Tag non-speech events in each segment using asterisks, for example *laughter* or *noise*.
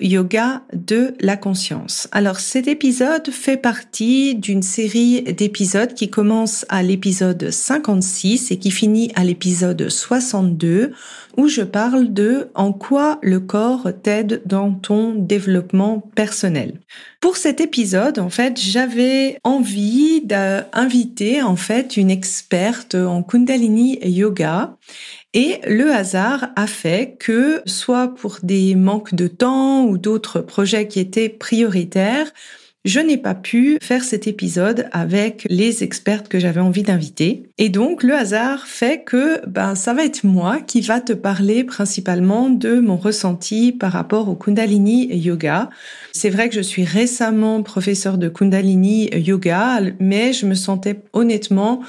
yoga de la conscience. Alors cet épisode fait partie d'une série d'épisodes qui commence à l'épisode 56 et qui finit à l'épisode 62 où je parle de en quoi le corps t'aide dans ton développement personnel. Pour cet épisode, en fait, j'avais envie d'inviter en fait une experte en Kundalini Yoga et le hasard a fait que, soit pour des manques de temps ou d'autres projets qui étaient prioritaires, je n'ai pas pu faire cet épisode avec les expertes que j'avais envie d'inviter. Et donc, le hasard fait que, ben, ça va être moi qui va te parler principalement de mon ressenti par rapport au Kundalini Yoga. C'est vrai que je suis récemment professeur de Kundalini Yoga, mais je me sentais honnêtement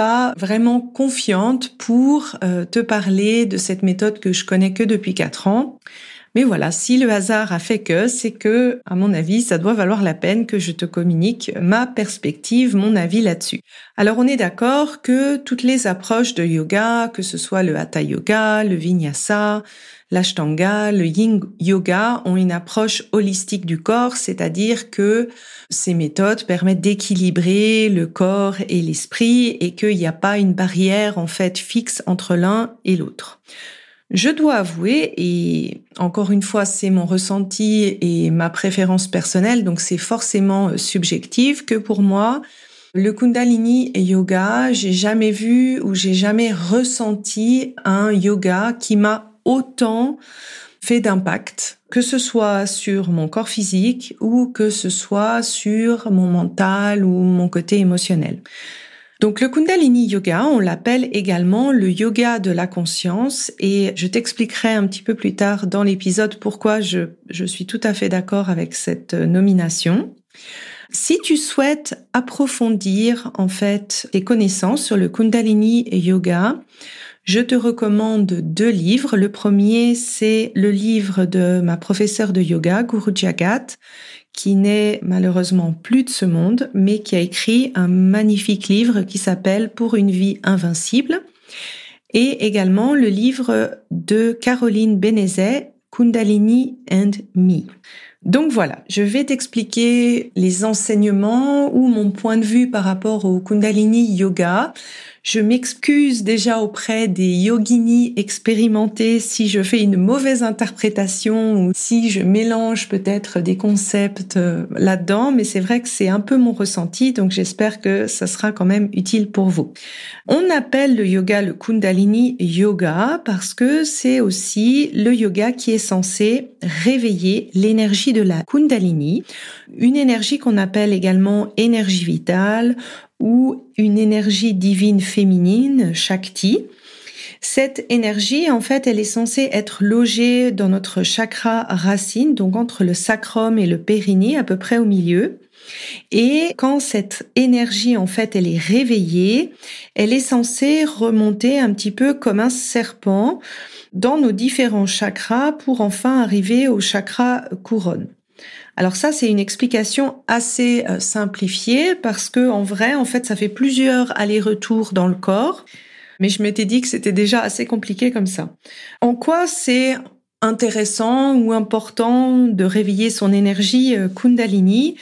pas vraiment confiante pour euh, te parler de cette méthode que je connais que depuis quatre ans. Mais voilà, si le hasard a fait que, c'est que, à mon avis, ça doit valoir la peine que je te communique ma perspective, mon avis là-dessus. Alors on est d'accord que toutes les approches de yoga, que ce soit le hatha yoga, le vinyasa, l'ashtanga, le yin yoga ont une approche holistique du corps, c'est-à-dire que ces méthodes permettent d'équilibrer le corps et l'esprit et qu'il n'y a pas une barrière en fait fixe entre l'un et l'autre. Je dois avouer, et encore une fois, c'est mon ressenti et ma préférence personnelle, donc c'est forcément subjectif, que pour moi, le Kundalini Yoga, j'ai jamais vu ou j'ai jamais ressenti un yoga qui m'a autant fait d'impact, que ce soit sur mon corps physique ou que ce soit sur mon mental ou mon côté émotionnel. Donc le Kundalini Yoga, on l'appelle également le yoga de la conscience et je t'expliquerai un petit peu plus tard dans l'épisode pourquoi je, suis tout à fait d'accord avec cette nomination. Si tu souhaites approfondir en fait tes connaissances sur le Kundalini Yoga, je te recommande deux livres. Le premier, c'est le livre de ma professeure de yoga, Guru Jagat, qui n'est malheureusement plus de ce monde, mais qui a écrit un magnifique livre qui s'appelle Pour une vie invincible. Et également le livre de Caroline Benezet, Kundalini and Me. Donc voilà, je vais t'expliquer les enseignements ou mon point de vue par rapport au Kundalini Yoga. Je m'excuse déjà auprès des yoginis expérimentés si je fais une mauvaise interprétation ou si je mélange peut-être des concepts euh, là-dedans, mais c'est vrai que c'est un peu mon ressenti, donc j'espère que ça sera quand même utile pour vous. On appelle le yoga le Kundalini Yoga parce que c'est aussi le yoga qui est censé réveiller l'énergie de la Kundalini, une énergie qu'on appelle également énergie vitale ou une énergie divine féminine, Shakti. Cette énergie, en fait, elle est censée être logée dans notre chakra racine, donc entre le sacrum et le périnée, à peu près au milieu. Et quand cette énergie, en fait, elle est réveillée, elle est censée remonter un petit peu comme un serpent dans nos différents chakras pour enfin arriver au chakra couronne. Alors ça, c'est une explication assez euh, simplifiée parce que en vrai, en fait, ça fait plusieurs allers-retours dans le corps. Mais je m'étais dit que c'était déjà assez compliqué comme ça. En quoi c'est intéressant ou important de réveiller son énergie euh, Kundalini?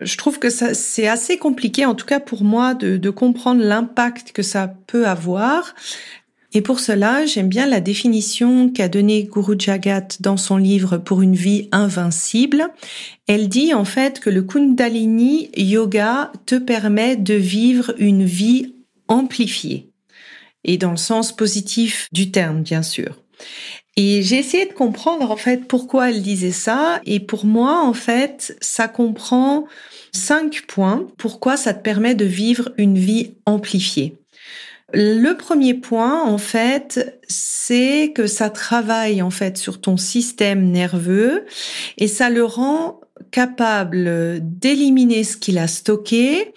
Je trouve que ça, c'est assez compliqué, en tout cas pour moi, de, de comprendre l'impact que ça peut avoir. Et pour cela, j'aime bien la définition qu'a donnée Guru Jagat dans son livre Pour une vie invincible. Elle dit en fait que le Kundalini Yoga te permet de vivre une vie amplifiée. Et dans le sens positif du terme, bien sûr. Et j'ai essayé de comprendre en fait pourquoi elle disait ça. Et pour moi, en fait, ça comprend cinq points. Pourquoi ça te permet de vivre une vie amplifiée. Le premier point, en fait, c'est que ça travaille en fait sur ton système nerveux et ça le rend capable d'éliminer ce qu'il a stocké,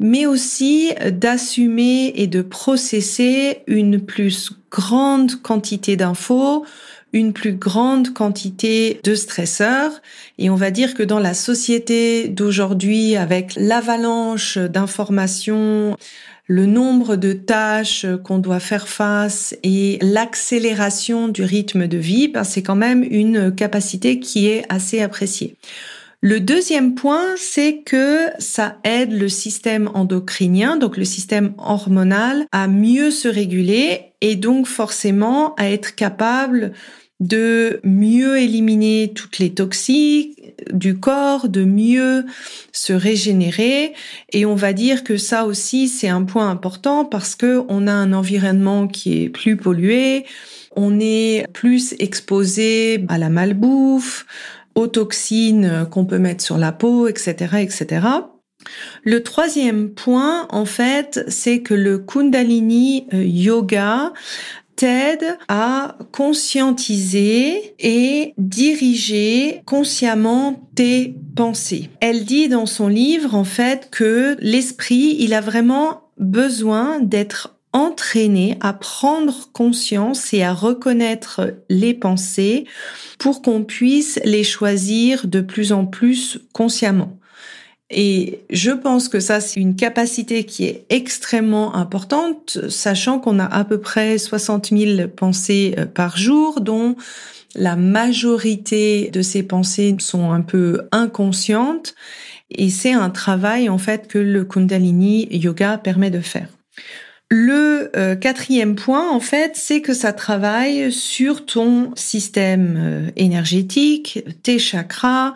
mais aussi d'assumer et de processer une plus grande quantité d'infos, une plus grande quantité de stresseurs. Et on va dire que dans la société d'aujourd'hui, avec l'avalanche d'informations, le nombre de tâches qu'on doit faire face et l'accélération du rythme de vie, ben, c'est quand même une capacité qui est assez appréciée. Le deuxième point, c'est que ça aide le système endocrinien, donc le système hormonal, à mieux se réguler et donc forcément à être capable de mieux éliminer toutes les toxiques du corps, de mieux se régénérer. Et on va dire que ça aussi, c'est un point important parce que on a un environnement qui est plus pollué, on est plus exposé à la malbouffe, aux toxines qu'on peut mettre sur la peau, etc., etc. Le troisième point, en fait, c'est que le Kundalini euh, Yoga t'aide à conscientiser et diriger consciemment tes pensées. Elle dit dans son livre, en fait, que l'esprit, il a vraiment besoin d'être entraîné à prendre conscience et à reconnaître les pensées pour qu'on puisse les choisir de plus en plus consciemment. Et je pense que ça, c'est une capacité qui est extrêmement importante, sachant qu'on a à peu près 60 000 pensées euh, par jour, dont la majorité de ces pensées sont un peu inconscientes. Et c'est un travail, en fait, que le Kundalini Yoga permet de faire. Le euh, quatrième point, en fait, c'est que ça travaille sur ton système euh, énergétique, tes chakras,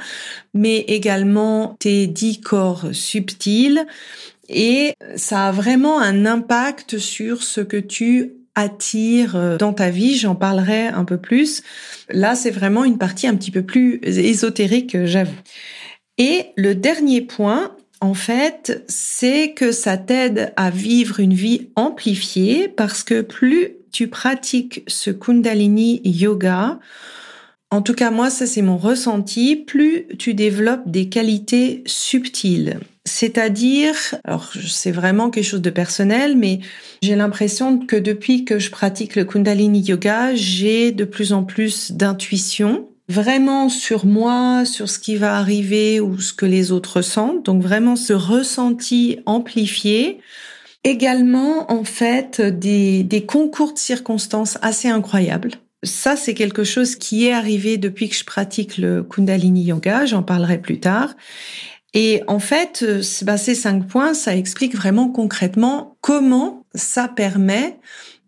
mais également tes dix corps subtils. Et ça a vraiment un impact sur ce que tu attires euh, dans ta vie. J'en parlerai un peu plus. Là, c'est vraiment une partie un petit peu plus ésotérique, j'avoue. Et le dernier point, en fait, c'est que ça t'aide à vivre une vie amplifiée parce que plus tu pratiques ce Kundalini Yoga, en tout cas moi ça c'est mon ressenti, plus tu développes des qualités subtiles. C'est-à-dire, alors c'est vraiment quelque chose de personnel, mais j'ai l'impression que depuis que je pratique le Kundalini Yoga, j'ai de plus en plus d'intuition vraiment sur moi, sur ce qui va arriver ou ce que les autres sentent. Donc vraiment ce ressenti amplifié. Également, en fait, des, des concours de circonstances assez incroyables. Ça, c'est quelque chose qui est arrivé depuis que je pratique le Kundalini Yoga. J'en parlerai plus tard. Et en fait, bah, ces cinq points, ça explique vraiment concrètement comment ça permet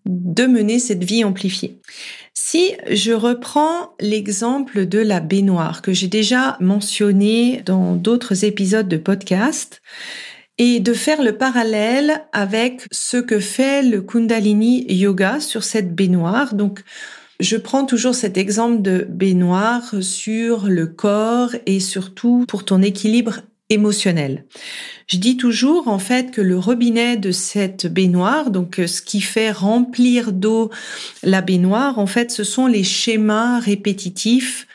de mener cette vie amplifiée. Si je reprends l'exemple de la baignoire que j'ai déjà mentionné dans d'autres épisodes de podcast, et de faire le parallèle avec ce que fait le Kundalini Yoga sur cette baignoire. Donc, je prends toujours cet exemple de baignoire sur le corps et surtout pour ton équilibre émotionnel. Je dis toujours en fait que le robinet de cette baignoire, donc euh, ce qui fait remplir d'eau la baignoire, en fait, ce sont les schémas répétitifs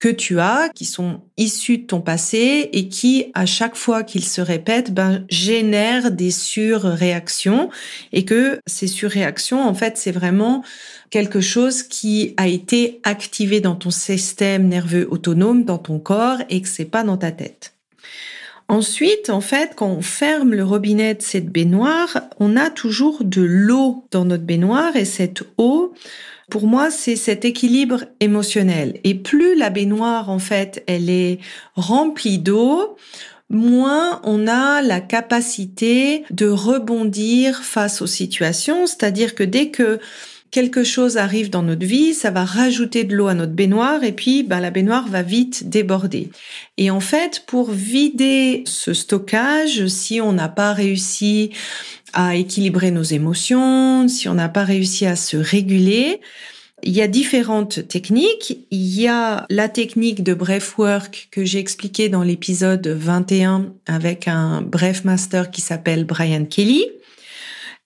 que tu as, qui sont issus de ton passé et qui, à chaque fois qu'ils se répètent, ben, génèrent des surréactions et que ces surréactions, en fait, c'est vraiment quelque chose qui a été activé dans ton système nerveux autonome, dans ton corps et que c'est pas dans ta tête. Ensuite, en fait, quand on ferme le robinet de cette baignoire, on a toujours de l'eau dans notre baignoire et cette eau, pour moi, c'est cet équilibre émotionnel. Et plus la baignoire, en fait, elle est remplie d'eau, moins on a la capacité de rebondir face aux situations. C'est-à-dire que dès que quelque chose arrive dans notre vie, ça va rajouter de l'eau à notre baignoire et puis ben, la baignoire va vite déborder. Et en fait, pour vider ce stockage, si on n'a pas réussi à équilibrer nos émotions, si on n'a pas réussi à se réguler, il y a différentes techniques. Il y a la technique de breathwork que j'ai expliqué dans l'épisode 21 avec un breath master qui s'appelle Brian Kelly.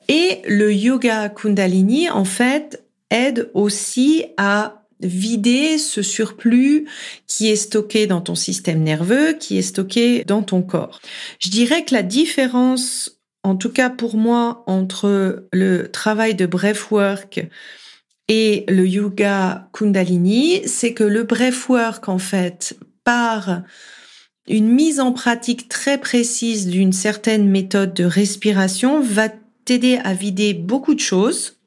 Et le yoga kundalini, en fait, aide aussi à vider ce surplus qui est stocké dans ton système nerveux, qui est stocké dans ton corps. Je dirais que la différence, en tout cas pour moi, entre le travail de breathwork et le yoga kundalini, c'est que le breathwork, en fait, par une mise en pratique très précise d'une certaine méthode de respiration va t'aider à vider beaucoup de choses,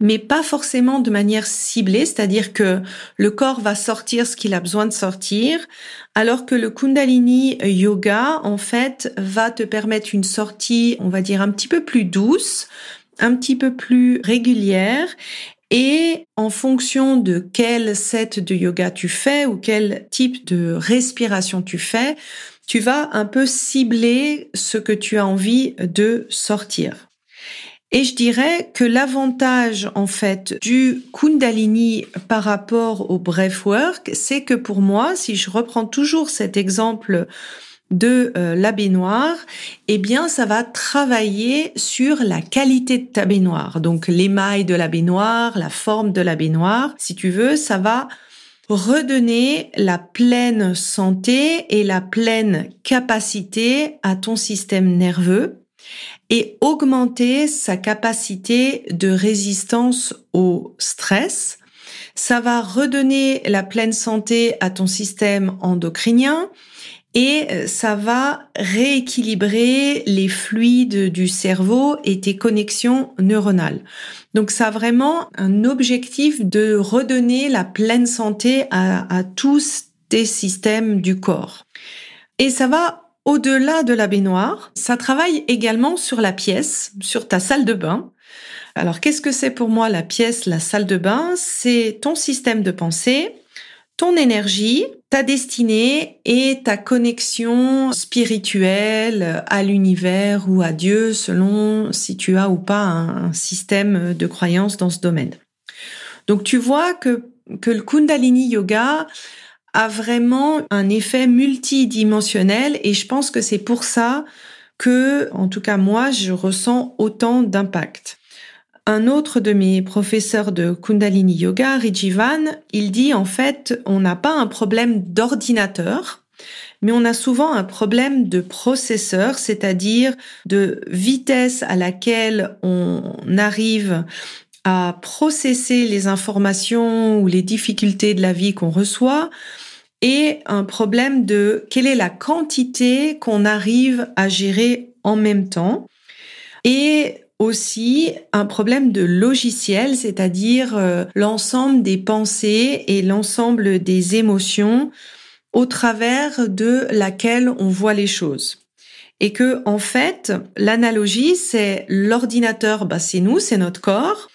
mais pas forcément de manière ciblée, c'est-à-dire que le corps va sortir ce qu'il a besoin de sortir, alors que le Kundalini Yoga, en fait, va te permettre une sortie, on va dire, un petit peu plus douce, un petit peu plus régulière et en fonction de quel set de yoga tu fais ou quel type de respiration tu fais, tu vas un peu cibler ce que tu as envie de sortir. Et je dirais que l'avantage en fait du Kundalini par rapport au breathwork, c'est que pour moi, si je reprends toujours cet exemple de euh, la baignoire, eh bien, ça va travailler sur la qualité de ta baignoire. Donc, l'émail de la baignoire, la forme de la baignoire, si tu veux, ça va redonner la pleine santé et la pleine capacité à ton système nerveux et augmenter sa capacité de résistance au stress. Ça va redonner la pleine santé à ton système endocrinien et ça va rééquilibrer les fluides du cerveau et tes connexions neuronales. Donc ça a vraiment un objectif de redonner la pleine santé à, à tous tes systèmes du corps. Et ça va au-delà de la baignoire, ça travaille également sur la pièce, sur ta salle de bain. Alors qu'est-ce que c'est pour moi la pièce, la salle de bain? C'est ton système de pensée, ton énergie, ta destinée et ta connexion spirituelle à l'univers ou à Dieu selon si tu as ou pas un système de croyance dans ce domaine. Donc tu vois que, que le Kundalini Yoga a vraiment un effet multidimensionnel et je pense que c'est pour ça que, en tout cas moi, je ressens autant d'impact. Un autre de mes professeurs de Kundalini Yoga, Rijivan, il dit en fait, on n'a pas un problème d'ordinateur, mais on a souvent un problème de processeur, c'est-à-dire de vitesse à laquelle on arrive à processer les informations ou les difficultés de la vie qu'on reçoit et un problème de quelle est la quantité qu'on arrive à gérer en même temps et aussi un problème de logiciel, c'est-à-dire euh, l'ensemble des pensées et l'ensemble des émotions au travers de laquelle on voit les choses. Et que, en fait, l'analogie, c'est l'ordinateur, bah, c'est nous, c'est notre corps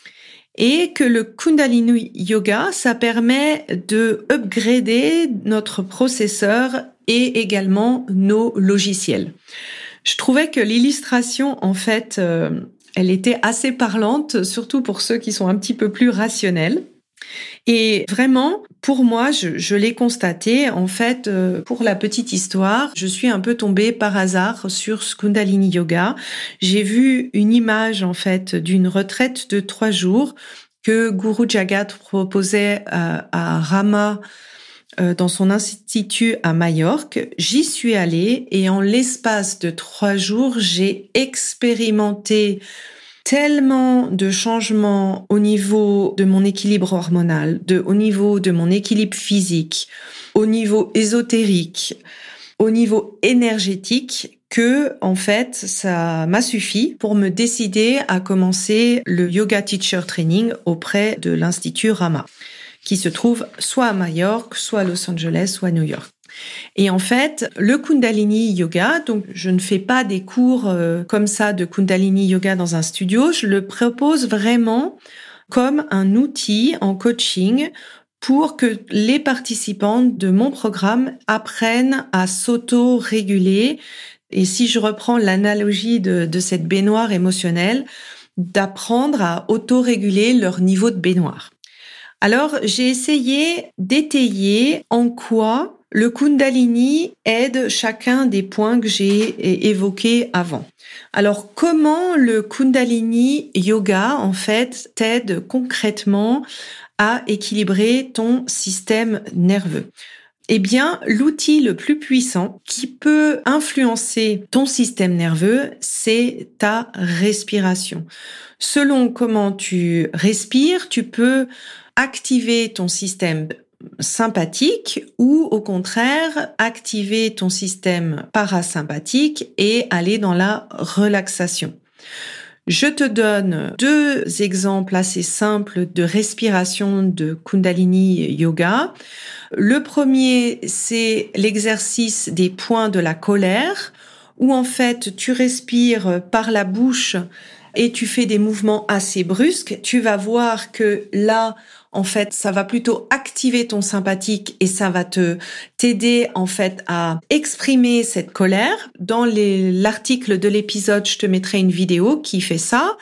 et que le Kundalini Yoga, ça permet de upgrader notre processeur et également nos logiciels. Je trouvais que l'illustration, en fait, euh, elle était assez parlante, surtout pour ceux qui sont un petit peu plus rationnels. Et vraiment, pour moi, je, l'ai constaté. En fait, euh, pour la petite histoire, je suis un peu tombée par hasard sur ce Kundalini Yoga. J'ai vu une image, en fait, d'une retraite de trois jours que Guru Jagat proposait à, Rama euh, dans son institut à Majorque. J'y suis allée et en l'espace de trois jours, j'ai expérimenté tellement de changements au niveau de mon équilibre hormonal, de, au niveau de mon équilibre physique, au niveau ésotérique, au niveau énergétique que en fait ça m'a suffi pour me décider à commencer le yoga teacher training auprès de l'institut Rama qui se trouve soit à Majorque, soit à Los Angeles, soit à New York. Et en fait, le Kundalini Yoga, donc je ne fais pas des cours euh, comme ça de Kundalini Yoga dans un studio, je le propose vraiment comme un outil en coaching pour que les participants de mon programme apprennent à s'auto-réguler. Et si je reprends l'analogie de, de cette baignoire émotionnelle, d'apprendre à auto-réguler leur niveau de baignoire. Alors, j'ai essayé d'étayer en quoi le Kundalini aide chacun des points que j'ai évoqués avant. Alors, comment le Kundalini Yoga, en fait, t'aide concrètement à équilibrer ton système nerveux? Eh bien, l'outil le plus puissant qui peut influencer ton système nerveux, c'est ta respiration. Selon comment tu respires, tu peux activer ton système sympathique ou au contraire activer ton système parasympathique et aller dans la relaxation. Je te donne deux exemples assez simples de respiration de Kundalini Yoga. Le premier, c'est l'exercice des points de la colère, où en fait tu respires par la bouche et tu fais des mouvements assez brusques. Tu vas voir que là, en fait, ça va plutôt activer ton sympathique et ça va te t'aider en fait à exprimer cette colère. Dans l'article de l'épisode, je te mettrai une vidéo qui fait ça.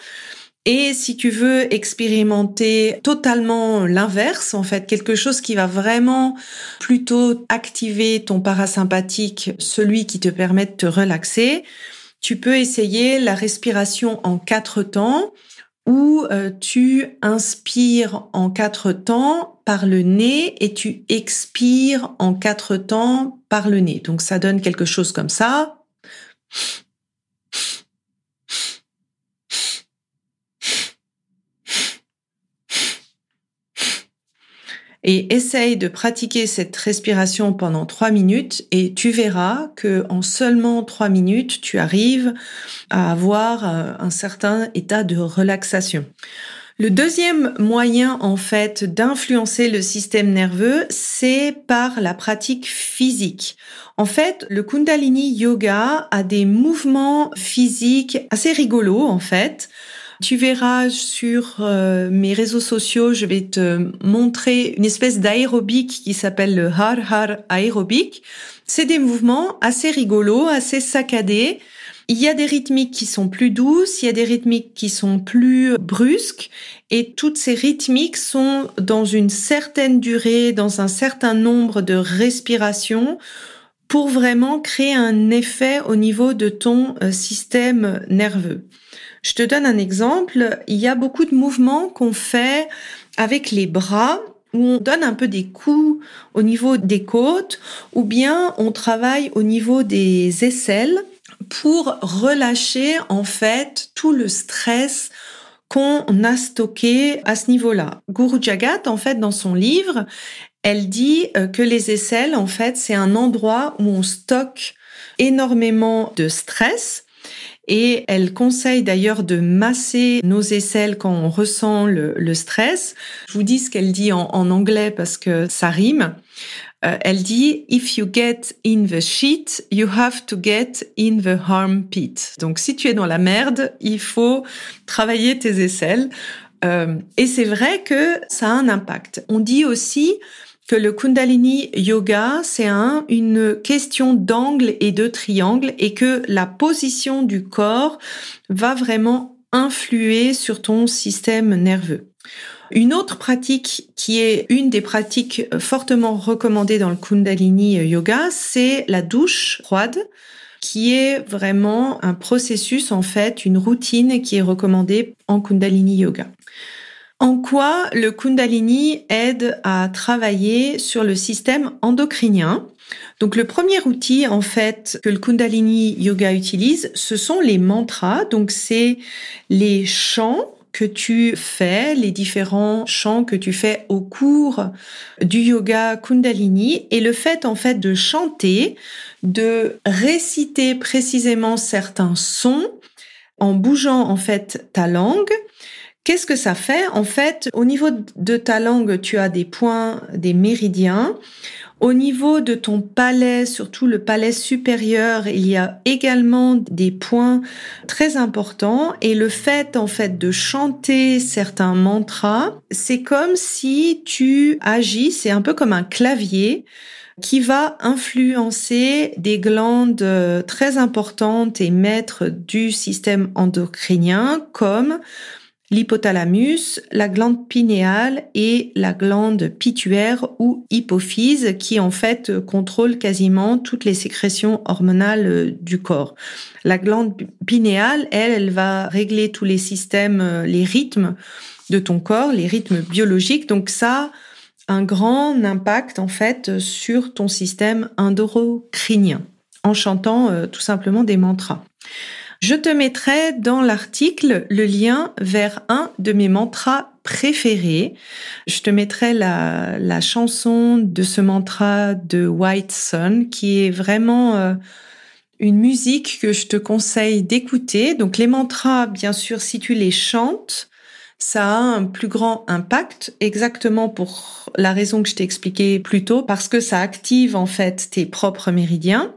Et si tu veux expérimenter totalement l'inverse, en fait, quelque chose qui va vraiment plutôt activer ton parasympathique, celui qui te permet de te relaxer, tu peux essayer la respiration en quatre temps où euh, tu inspires en quatre temps par le nez et tu expires en quatre temps par le nez. Donc ça donne quelque chose comme ça. Et essaye de pratiquer cette respiration pendant trois minutes et tu verras que en seulement trois minutes, tu arrives à avoir euh, un certain état de relaxation. Le deuxième moyen, en fait, d'influencer le système nerveux, c'est par la pratique physique. En fait, le Kundalini Yoga a des mouvements physiques assez rigolos, en fait. Tu verras sur euh, mes réseaux sociaux, je vais te montrer une espèce d'aérobic qui s'appelle le Har Har aérobic. C'est des mouvements assez rigolos, assez saccadés. Il y a des rythmiques qui sont plus douces, il y a des rythmiques qui sont plus brusques, et toutes ces rythmiques sont dans une certaine durée, dans un certain nombre de respirations, pour vraiment créer un effet au niveau de ton euh, système nerveux. Je te donne un exemple. Il y a beaucoup de mouvements qu'on fait avec les bras où on donne un peu des coups au niveau des côtes ou bien on travaille au niveau des aisselles pour relâcher en fait tout le stress qu'on a stocké à ce niveau-là. Guru Jagat, en fait, dans son livre, elle dit euh, que les aisselles, en fait, c'est un endroit où on stocke énormément de stress et elle conseille d'ailleurs de masser nos aisselles quand on ressent le, stress. Je vous dis ce qu'elle dit en, anglais parce que ça rime. Euh, elle dit If you get in the shit, you have to get in the harm pit. Donc si tu es dans la merde, il faut travailler tes aisselles. Euh, et c'est vrai que ça a un impact. On dit aussi le Kundalini Yoga, c'est un, une question d'angle et de triangle et que la position du corps va vraiment influer sur ton système nerveux. Une autre pratique qui est une des pratiques fortement recommandées dans le Kundalini Yoga, c'est la douche froide qui est vraiment un processus, en fait, une routine qui est recommandée en Kundalini Yoga. En quoi le Kundalini aide à travailler sur le système endocrinien? Donc le premier outil en fait que le Kundalini Yoga utilise, ce sont les mantras. Donc c'est les chants que tu fais, les différents chants que tu fais au cours du yoga Kundalini et le fait en fait de chanter, de réciter précisément certains sons en bougeant en fait ta langue Qu'est-ce que ça fait? En fait, au niveau de ta langue, tu as des points, des méridiens. Au niveau de ton palais, surtout le palais supérieur, il y a également des points très importants et le fait en fait de chanter certains mantras, c'est comme si tu agis, c'est un peu comme un clavier qui va influencer des glandes euh, très importantes et maîtres du système endocrinien comme l'hypothalamus, la glande pinéale et la glande pituaire ou hypophyse qui en fait contrôle quasiment toutes les sécrétions hormonales euh, du corps. La glande pinéale, elle, elle va régler tous les systèmes, euh, les rythmes de ton corps, les rythmes biologiques. Donc ça, un grand impact en fait sur ton système endocrinien en chantant euh, tout simplement des mantras. Je te mettrai dans l'article le lien vers un de mes mantras préférés. Je te mettrai la, chanson de ce mantra de White Sun qui est vraiment euh, une musique que je te conseille d'écouter. Donc les mantras, bien sûr, si tu les chantes, ça a un plus grand impact, exactement pour la raison que je t'ai expliqué plus tôt, parce que ça active en fait tes propres méridiens.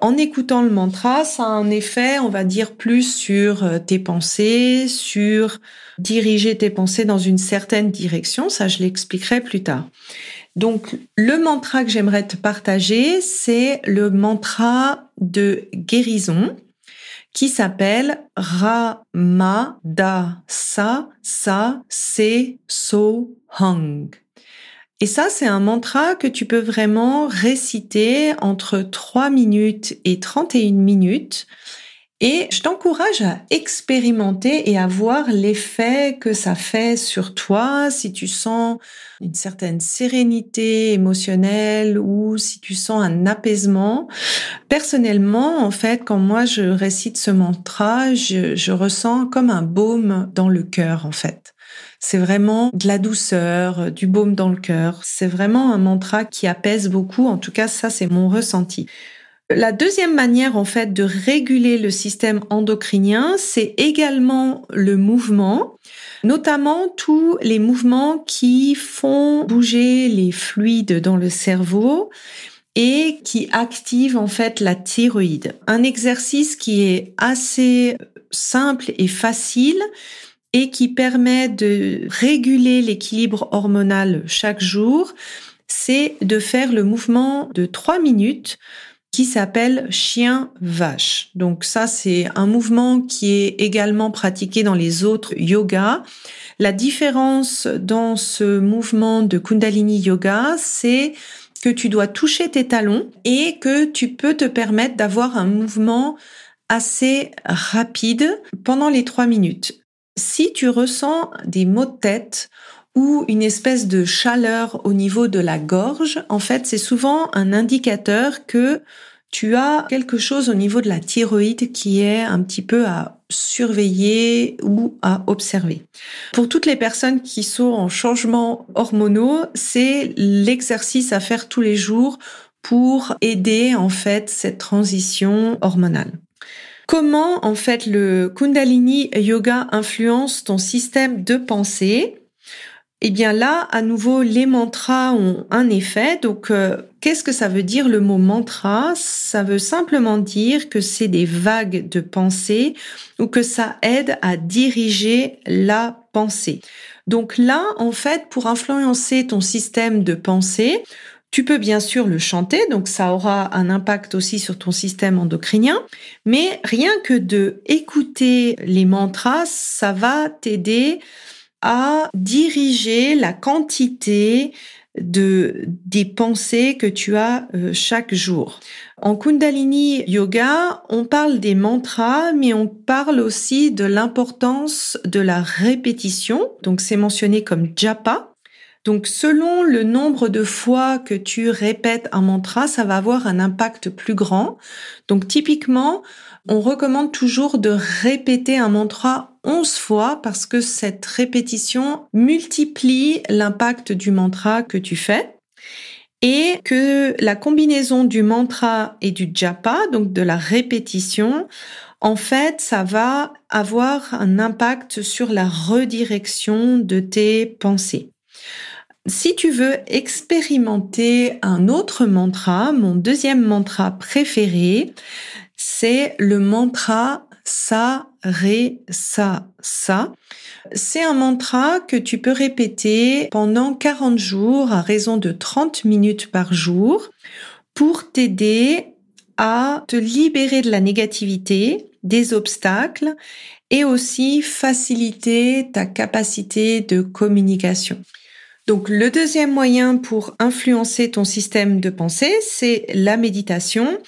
En écoutant le mantra, ça a un effet, on va dire, plus sur euh, tes pensées, sur diriger tes pensées dans une certaine direction. Ça, je l'expliquerai plus tard. Donc, le mantra que j'aimerais te partager, c'est le mantra de guérison qui s'appelle Ramada Sa Sa Se So Hung. Et ça, c'est un mantra que tu peux vraiment réciter entre 3 minutes et 31 minutes. Et je t'encourage à expérimenter et à voir l'effet que ça fait sur toi, si tu sens une certaine sérénité émotionnelle ou si tu sens un apaisement. Personnellement, en fait, quand moi je récite ce mantra, je, je ressens comme un baume dans le cœur, en fait. C'est vraiment de la douceur, du baume dans le cœur. C'est vraiment un mantra qui apaise beaucoup. En tout cas, ça, c'est mon ressenti. La deuxième manière, en fait, de réguler le système endocrinien, c'est également le mouvement, notamment tous les mouvements qui font bouger les fluides dans le cerveau et qui activent en fait la thyroïde. Un exercice qui est assez simple et facile, et qui permet de réguler l'équilibre hormonal chaque jour, c'est de faire le mouvement de trois minutes qui s'appelle chien-vache. Donc ça, c'est un mouvement qui est également pratiqué dans les autres yogas. La différence dans ce mouvement de Kundalini Yoga, c'est que tu dois toucher tes talons et que tu peux te permettre d'avoir un mouvement assez rapide pendant les trois minutes. Si tu ressens des maux de tête ou une espèce de chaleur au niveau de la gorge, en fait, c'est souvent un indicateur que tu as quelque chose au niveau de la thyroïde qui est un petit peu à surveiller ou à observer. Pour toutes les personnes qui sont en changement hormonaux, c'est l'exercice à faire tous les jours pour aider en fait cette transition hormonale. Comment en fait le Kundalini Yoga influence ton système de pensée? Eh bien là, à nouveau, les mantras ont un effet. Donc, euh, qu'est-ce que ça veut dire le mot mantra? Ça veut simplement dire que c'est des vagues de pensée ou que ça aide à diriger la pensée. Donc là, en fait, pour influencer ton système de pensée, tu peux bien sûr le chanter, donc ça aura un impact aussi sur ton système endocrinien, mais rien que de écouter les mantras, ça va t'aider à diriger la quantité de des pensées que tu as euh, chaque jour. En Kundalini Yoga, on parle des mantras, mais on parle aussi de l'importance de la répétition. Donc c'est mentionné comme japa. Donc selon le nombre de fois que tu répètes un mantra, ça va avoir un impact plus grand. Donc typiquement, on recommande toujours de répéter un mantra 11 fois parce que cette répétition multiplie l'impact du mantra que tu fais et que la combinaison du mantra et du japa, donc de la répétition, en fait, ça va avoir un impact sur la redirection de tes pensées. Si tu veux expérimenter un autre mantra, mon deuxième mantra préféré, c'est le mantra Sa, Ré, Sa, Sa. C'est un mantra que tu peux répéter pendant 40 jours à raison de 30 minutes par jour pour t'aider à te libérer de la négativité, des obstacles et aussi faciliter ta capacité de communication. Donc le deuxième moyen pour influencer ton système de pensée, c'est la méditation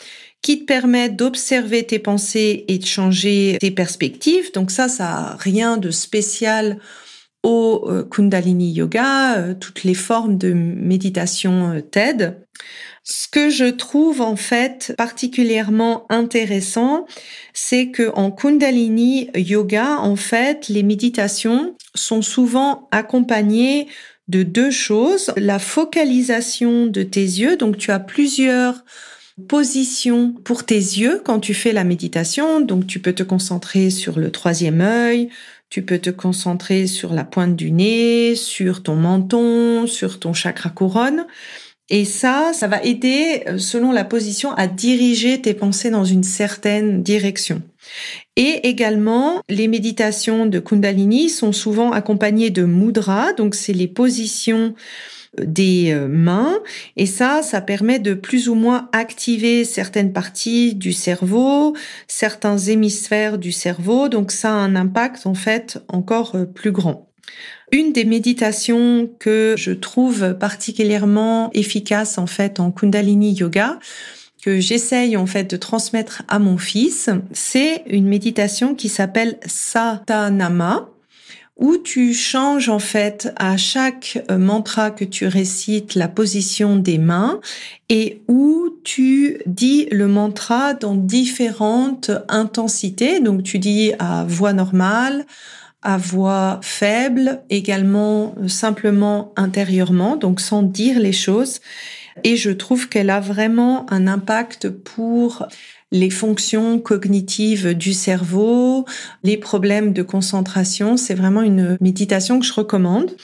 qui te permet d'observer tes pensées et de changer tes perspectives. Donc ça, ça a rien de spécial au euh, Kundalini Yoga, euh, toutes les formes de méditation euh, t'aident. Ce que je trouve en fait particulièrement intéressant, c'est que en Kundalini Yoga, en fait, les méditations sont souvent accompagnées de deux choses. La focalisation de tes yeux, donc tu as plusieurs positions pour tes yeux quand tu fais la méditation, donc tu peux te concentrer sur le troisième œil, tu peux te concentrer sur la pointe du nez, sur ton menton, sur ton chakra couronne. Et ça, ça va aider, euh, selon la position, à diriger tes pensées dans une certaine direction. Et également, les méditations de Kundalini sont souvent accompagnées de mudra, donc c'est les positions euh, des euh, mains et ça ça permet de plus ou moins activer certaines parties du cerveau, certains hémisphères du cerveau donc ça a un impact en fait encore plus grand. Une des méditations que je trouve particulièrement efficace en fait en Kundalini Yoga, que j'essaye en fait de transmettre à mon fils, c'est une méditation qui s'appelle Satanama où tu changes en fait à chaque euh, mantra que tu récites la position des mains et où tu dis le mantra dans différentes intensités. Donc tu dis à voix normale, à voix faible, également euh, simplement intérieurement, donc sans dire les choses. Et je trouve qu'elle a vraiment un impact pour les fonctions cognitives du cerveau, les problèmes de concentration. C'est vraiment une méditation que je recommande.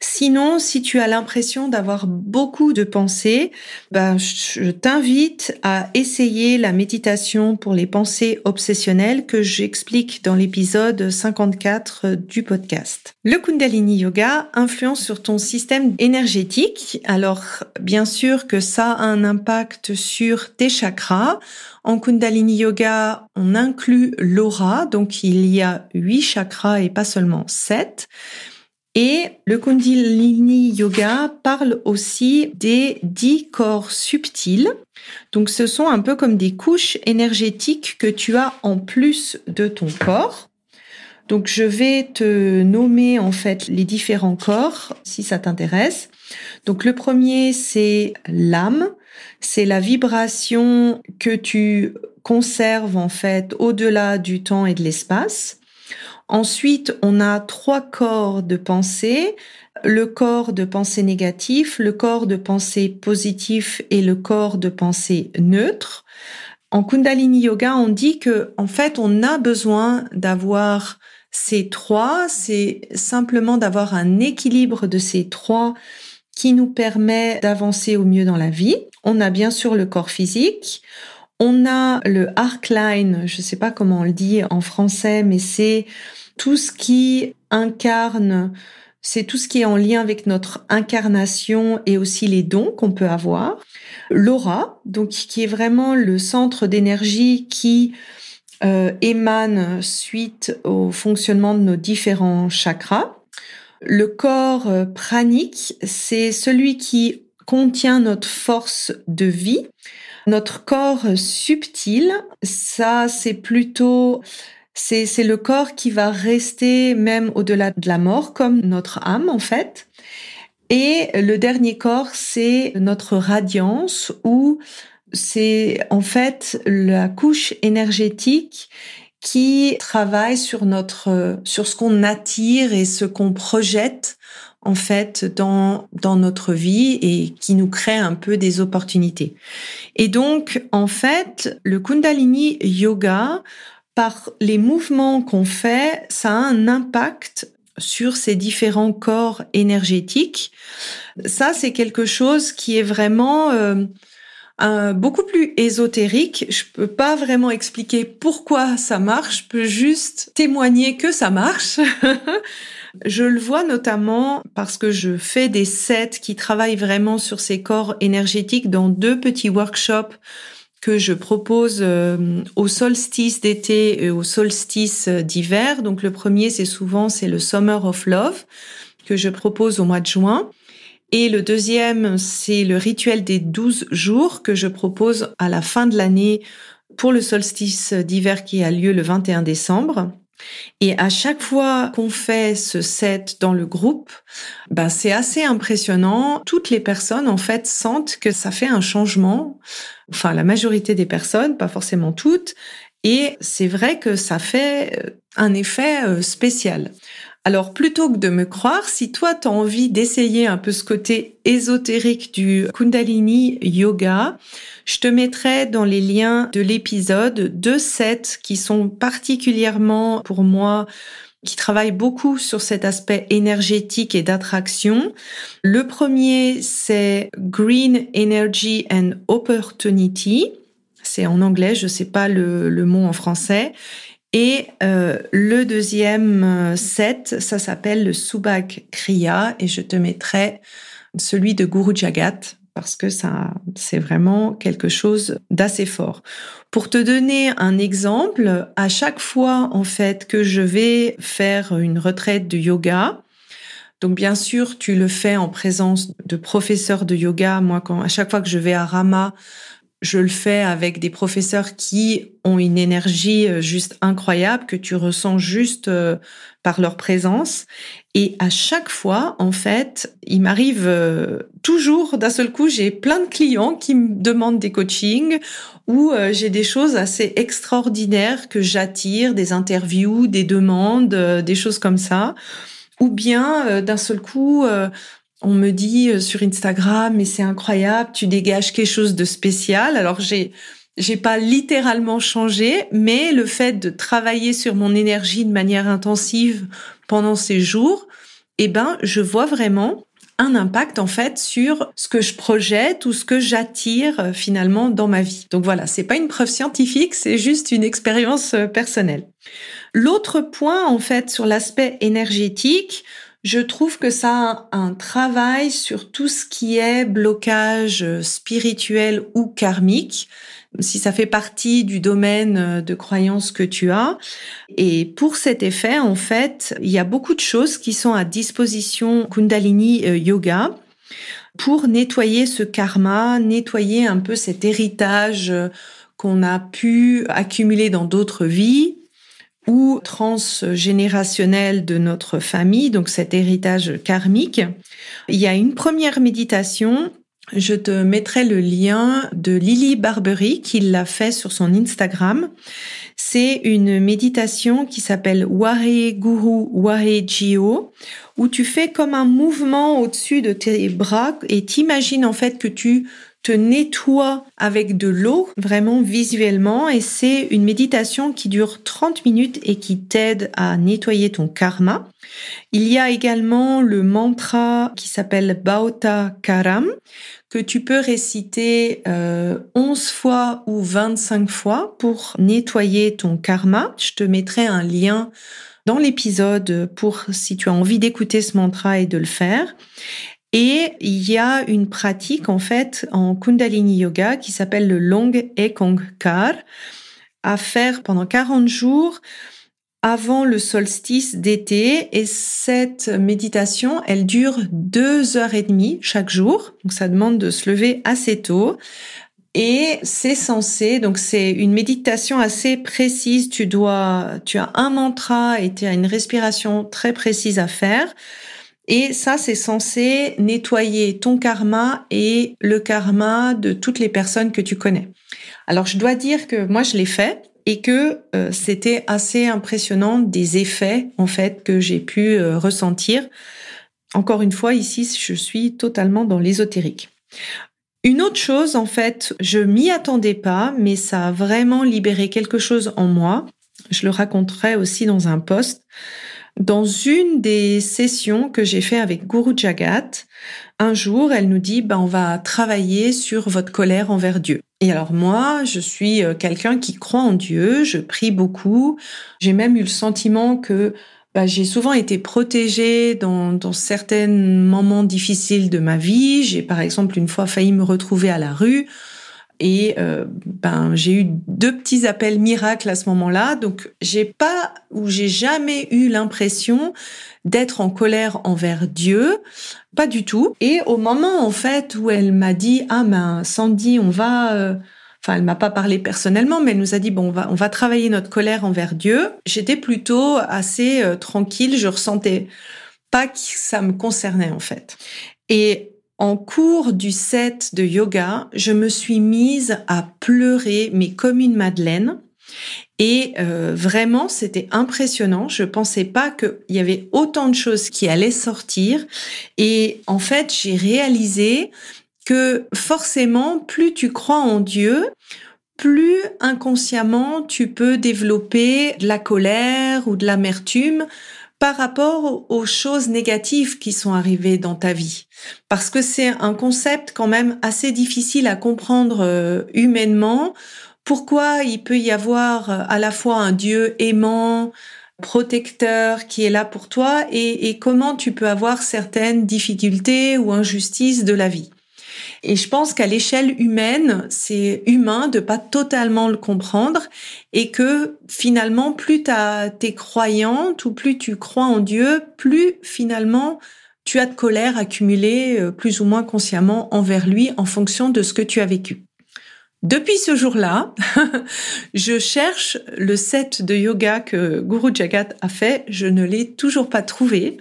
Sinon, si tu as l'impression d'avoir beaucoup de pensées, ben, je t'invite à essayer la méditation pour les pensées obsessionnelles que j'explique dans l'épisode 54 du podcast. Le Kundalini Yoga influence sur ton système énergétique. Alors, bien sûr que ça a un impact sur tes chakras. En Kundalini Yoga, on inclut l'aura, donc il y a huit chakras et pas seulement sept. Et le Kundalini Yoga parle aussi des dix corps subtils. Donc ce sont un peu comme des couches énergétiques que tu as en plus de ton corps. Donc je vais te nommer en fait les différents corps si ça t'intéresse. Donc le premier c'est l'âme c'est la vibration que tu conserves en fait au-delà du temps et de l'espace. Ensuite, on a trois corps de pensée, le corps de pensée négatif, le corps de pensée positif et le corps de pensée neutre. En Kundalini Yoga, on dit que en fait, on a besoin d'avoir ces trois, c'est simplement d'avoir un équilibre de ces trois qui nous permet d'avancer au mieux dans la vie. On a bien sûr le corps physique. On a le line, je ne sais pas comment on le dit en français, mais c'est tout ce qui incarne, c'est tout ce qui est en lien avec notre incarnation et aussi les dons qu'on peut avoir. L'aura, donc qui est vraiment le centre d'énergie qui euh, émane suite au fonctionnement de nos différents chakras. Le corps euh, pranique, c'est celui qui contient notre force de vie. Notre corps subtil, ça c'est plutôt c'est c'est le corps qui va rester même au-delà de la mort comme notre âme en fait. Et le dernier corps, c'est notre radiance ou c'est en fait la couche énergétique qui travaille sur notre sur ce qu'on attire et ce qu'on projette en fait dans dans notre vie et qui nous crée un peu des opportunités. Et donc en fait, le Kundalini yoga par les mouvements qu'on fait, ça a un impact sur ces différents corps énergétiques. Ça, c'est quelque chose qui est vraiment euh, beaucoup plus ésotérique. Je peux pas vraiment expliquer pourquoi ça marche. Je peux juste témoigner que ça marche. *laughs* je le vois notamment parce que je fais des sets qui travaillent vraiment sur ces corps énergétiques dans deux petits workshops que je propose euh, au solstice d'été et au solstice d'hiver. Donc le premier, c'est souvent c'est le Summer of Love que je propose au mois de juin. Et le deuxième, c'est le rituel des 12 jours que je propose à la fin de l'année pour le solstice d'hiver qui a lieu le 21 décembre. Et à chaque fois qu'on fait ce set dans le groupe, ben c'est assez impressionnant. Toutes les personnes, en fait, sentent que ça fait un changement. Enfin, la majorité des personnes, pas forcément toutes. Et c'est vrai que ça fait euh, un effet euh, spécial. Alors plutôt que de me croire, si toi tu as envie d'essayer un peu ce côté ésotérique du Kundalini Yoga, je te mettrai dans les liens de l'épisode deux sets qui sont particulièrement pour moi qui travaillent beaucoup sur cet aspect énergétique et d'attraction. Le premier, c'est Green Energy and Opportunity. C'est en anglais, je sais pas le, le mot en français. Et euh, le deuxième euh, set, ça s'appelle le Subak Kriya et je te mettrai celui de Guru Jagat parce que ça, c'est vraiment quelque chose d'assez fort. Pour te donner un exemple, à chaque fois, en fait, que je vais faire une retraite de yoga, donc bien sûr, tu le fais en présence de professeurs de yoga. Moi, quand à chaque fois que je vais à Rama, je le fais avec des professeurs qui ont une énergie euh, juste incroyable que tu ressens juste euh, par leur présence. Et à chaque fois, en fait, il m'arrive euh, toujours d'un seul coup, j'ai plein de clients qui me demandent des coachings ou j'ai des choses assez extraordinaires que j'attire, des interviews, des demandes, des choses comme ça. Ou bien d'un seul coup, on me dit euh, sur Instagram, mais c'est incroyable, tu dégages quelque chose de spécial. Alors j'ai j'ai pas littéralement changé, mais le fait de travailler sur mon énergie de manière intensive pendant ces jours, eh ben, je vois vraiment un impact en fait sur ce que je projette ou ce que j'attire euh, finalement dans ma vie. Donc voilà, c'est pas une preuve scientifique, c'est juste une expérience euh, personnelle. L'autre point en fait sur l'aspect énergétique, je trouve que ça a un travail sur tout ce qui est blocage spirituel ou karmique, si ça fait partie du domaine de croyance que tu as. Et pour cet effet, en fait, il y a beaucoup de choses qui sont à disposition Kundalini euh, Yoga pour nettoyer ce karma, nettoyer un peu cet héritage euh, qu'on a pu accumuler dans d'autres vies ou transgénérationnel de notre famille, donc cet héritage karmique. Il y a une première méditation. Je te mettrai le lien de Lily Barbery qui l'a fait sur son Instagram. C'est une méditation qui s'appelle Ware Guru Ware Jio où tu fais comme un mouvement au-dessus de tes bras et t'imagines en fait que tu te nettoie avec de l'eau, vraiment visuellement, et c'est une méditation qui dure 30 minutes et qui t'aide à nettoyer ton karma. Il y a également le mantra qui s'appelle Bauta Karam, que tu peux réciter euh, 11 fois ou 25 fois pour nettoyer ton karma. Je te mettrai un lien dans l'épisode pour si tu as envie d'écouter ce mantra et de le faire. Et il y a une pratique en fait en Kundalini Yoga qui s'appelle le Long Ekong Kar à faire pendant 40 jours avant le solstice d'été et cette méditation, elle dure deux heures et demie chaque jour. Donc ça demande de se lever assez tôt et c'est censé, donc c'est une méditation assez précise. Tu dois, tu as un mantra et tu as une respiration très précise à faire. Et ça, c'est censé nettoyer ton karma et le karma de toutes les personnes que tu connais. Alors, je dois dire que moi, je l'ai fait et que euh, c'était assez impressionnant des effets, en fait, que j'ai pu euh, ressentir. Encore une fois, ici, je suis totalement dans l'ésotérique. Une autre chose, en fait, je m'y attendais pas, mais ça a vraiment libéré quelque chose en moi. Je le raconterai aussi dans un post. Dans une des sessions que j'ai fait avec Guru Jagat, un jour, elle nous dit, ben, on va travailler sur votre colère envers Dieu. Et alors moi, je suis euh, quelqu'un qui croit en Dieu, je prie beaucoup. J'ai même eu le sentiment que bah, j'ai souvent été protégée dans, dans certains moments difficiles de ma vie. J'ai par exemple une fois failli me retrouver à la rue. Et euh, ben j'ai eu deux petits appels miracles à ce moment-là, donc j'ai pas ou j'ai jamais eu l'impression d'être en colère envers Dieu, pas du tout. Et au moment en fait où elle m'a dit ah ben Sandy on va euh, Enfin, elle m'a pas parlé personnellement, mais elle nous a dit bon, on va on va travailler notre colère envers Dieu. J'étais plutôt assez euh, tranquille, je ressentais pas que ça me concernait en fait. Et en cours du set de yoga, je me suis mise à pleurer, mais comme une madeleine. Et euh, vraiment, c'était impressionnant. Je pensais pas qu'il y avait autant de choses qui allaient sortir. Et en fait, j'ai réalisé que forcément, plus tu crois en Dieu, plus inconsciemment tu peux développer de la colère ou de l'amertume par rapport aux choses négatives qui sont arrivées dans ta vie. Parce que c'est un concept quand même assez difficile à comprendre euh, humainement. Pourquoi il peut y avoir euh, à la fois un Dieu aimant, protecteur qui est là pour toi et, et comment tu peux avoir certaines difficultés ou injustices de la vie. Et je pense qu'à l'échelle humaine, c'est humain de pas totalement le comprendre et que finalement, plus tu es croyante ou plus tu crois en Dieu, plus finalement tu as de colère accumulée euh, plus ou moins consciemment envers lui en fonction de ce que tu as vécu. Depuis ce jour-là, *laughs* je cherche le set de yoga que Guru Jagat a fait. Je ne l'ai toujours pas trouvé.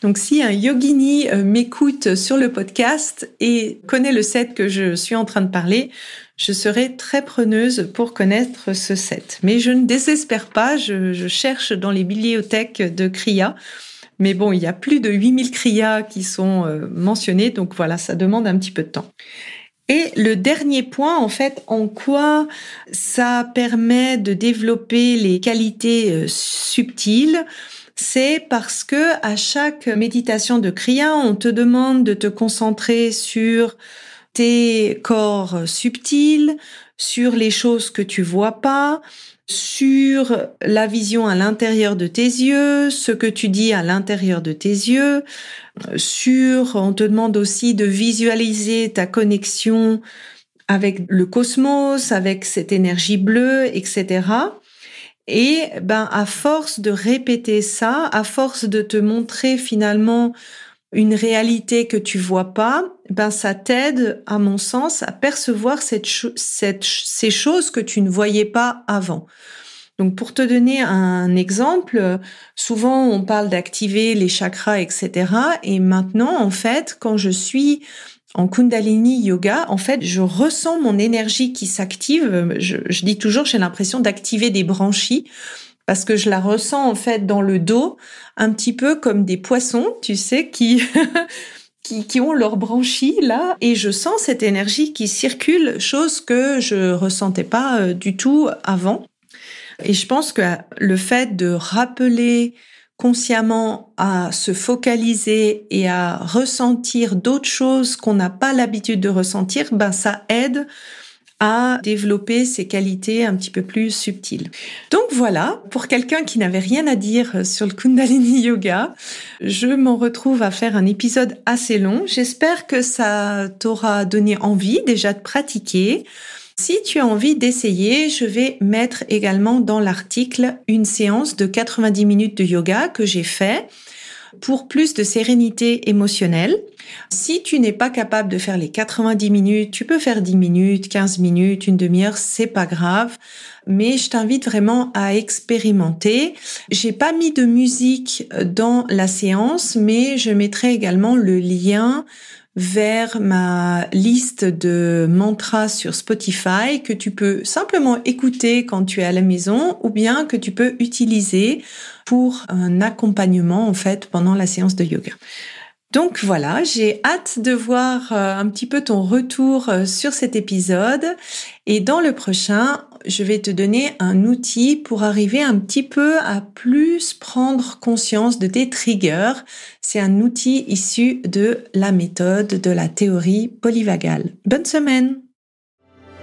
Donc si un yogini euh, m'écoute sur le podcast et connaît le set que je suis en train de parler, je serai très preneuse pour connaître ce set. Mais je ne désespère pas, je, cherche dans les bibliothèques de Kriya. Mais bon, il y a plus de 8000 Kriya qui sont euh, mentionnés, donc voilà, ça demande un petit peu de temps. Et le dernier point, en fait, en quoi ça permet de développer les qualités euh, subtiles, c'est parce que à chaque méditation de Kriya, on te demande de te concentrer sur tes corps subtils, sur les choses que tu vois pas, sur la vision à l'intérieur de tes yeux, ce que tu dis à l'intérieur de tes yeux, sur, on te demande aussi de visualiser ta connexion avec le cosmos, avec cette énergie bleue, etc. Et ben à force de répéter ça, à force de te montrer finalement une réalité que tu vois pas, ben ça t'aide, à mon sens, à percevoir cette, cette, ces choses que tu ne voyais pas avant. Donc pour te donner un exemple, souvent on parle d'activer les chakras, etc. Et maintenant, en fait, quand je suis en Kundalini Yoga, en fait, je ressens mon énergie qui s'active. Je, je, dis toujours, j'ai l'impression d'activer des branchies parce que je la ressens en fait dans le dos, un petit peu comme des poissons, tu sais, qui *laughs* qui, qui ont leurs branchies là, et je sens cette énergie qui circule, chose que je ressentais pas euh, du tout avant. Et je pense que le fait de rappeler consciemment à se focaliser et à ressentir d'autres choses qu'on n'a pas l'habitude de ressentir, ben ça aide à développer ses qualités un petit peu plus subtiles. Donc voilà, pour quelqu'un qui n'avait rien à dire sur le Kundalini *laughs* Yoga, je m'en retrouve à faire un épisode assez long. J'espère que ça t'aura donné envie déjà de pratiquer. Si tu as envie d'essayer, je vais mettre également dans l'article une séance de 90 minutes de yoga que j'ai fait pour plus de sérénité émotionnelle. Si tu n'es pas capable de faire les 90 minutes, tu peux faire 10 minutes, 15 minutes, une demi-heure, c'est pas grave. Mais je t'invite vraiment à expérimenter. J'ai pas mis de musique dans la séance, mais je mettrai également le lien vers ma liste de mantras sur Spotify que tu peux simplement écouter quand tu es à la maison ou bien que tu peux utiliser pour un accompagnement en fait pendant la séance de yoga. Donc voilà, j'ai hâte de voir euh, un petit peu ton retour euh, sur cet épisode. Et dans le prochain, je vais te donner un outil pour arriver un petit peu à plus prendre conscience de tes triggers. C'est un outil issu de la méthode de la théorie polyvagale. Bonne semaine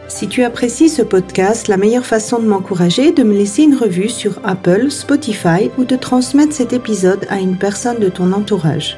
si tu apprécies ce podcast, la meilleure façon de m'encourager est de me laisser une revue sur Apple, Spotify ou de transmettre cet épisode à une personne de ton entourage.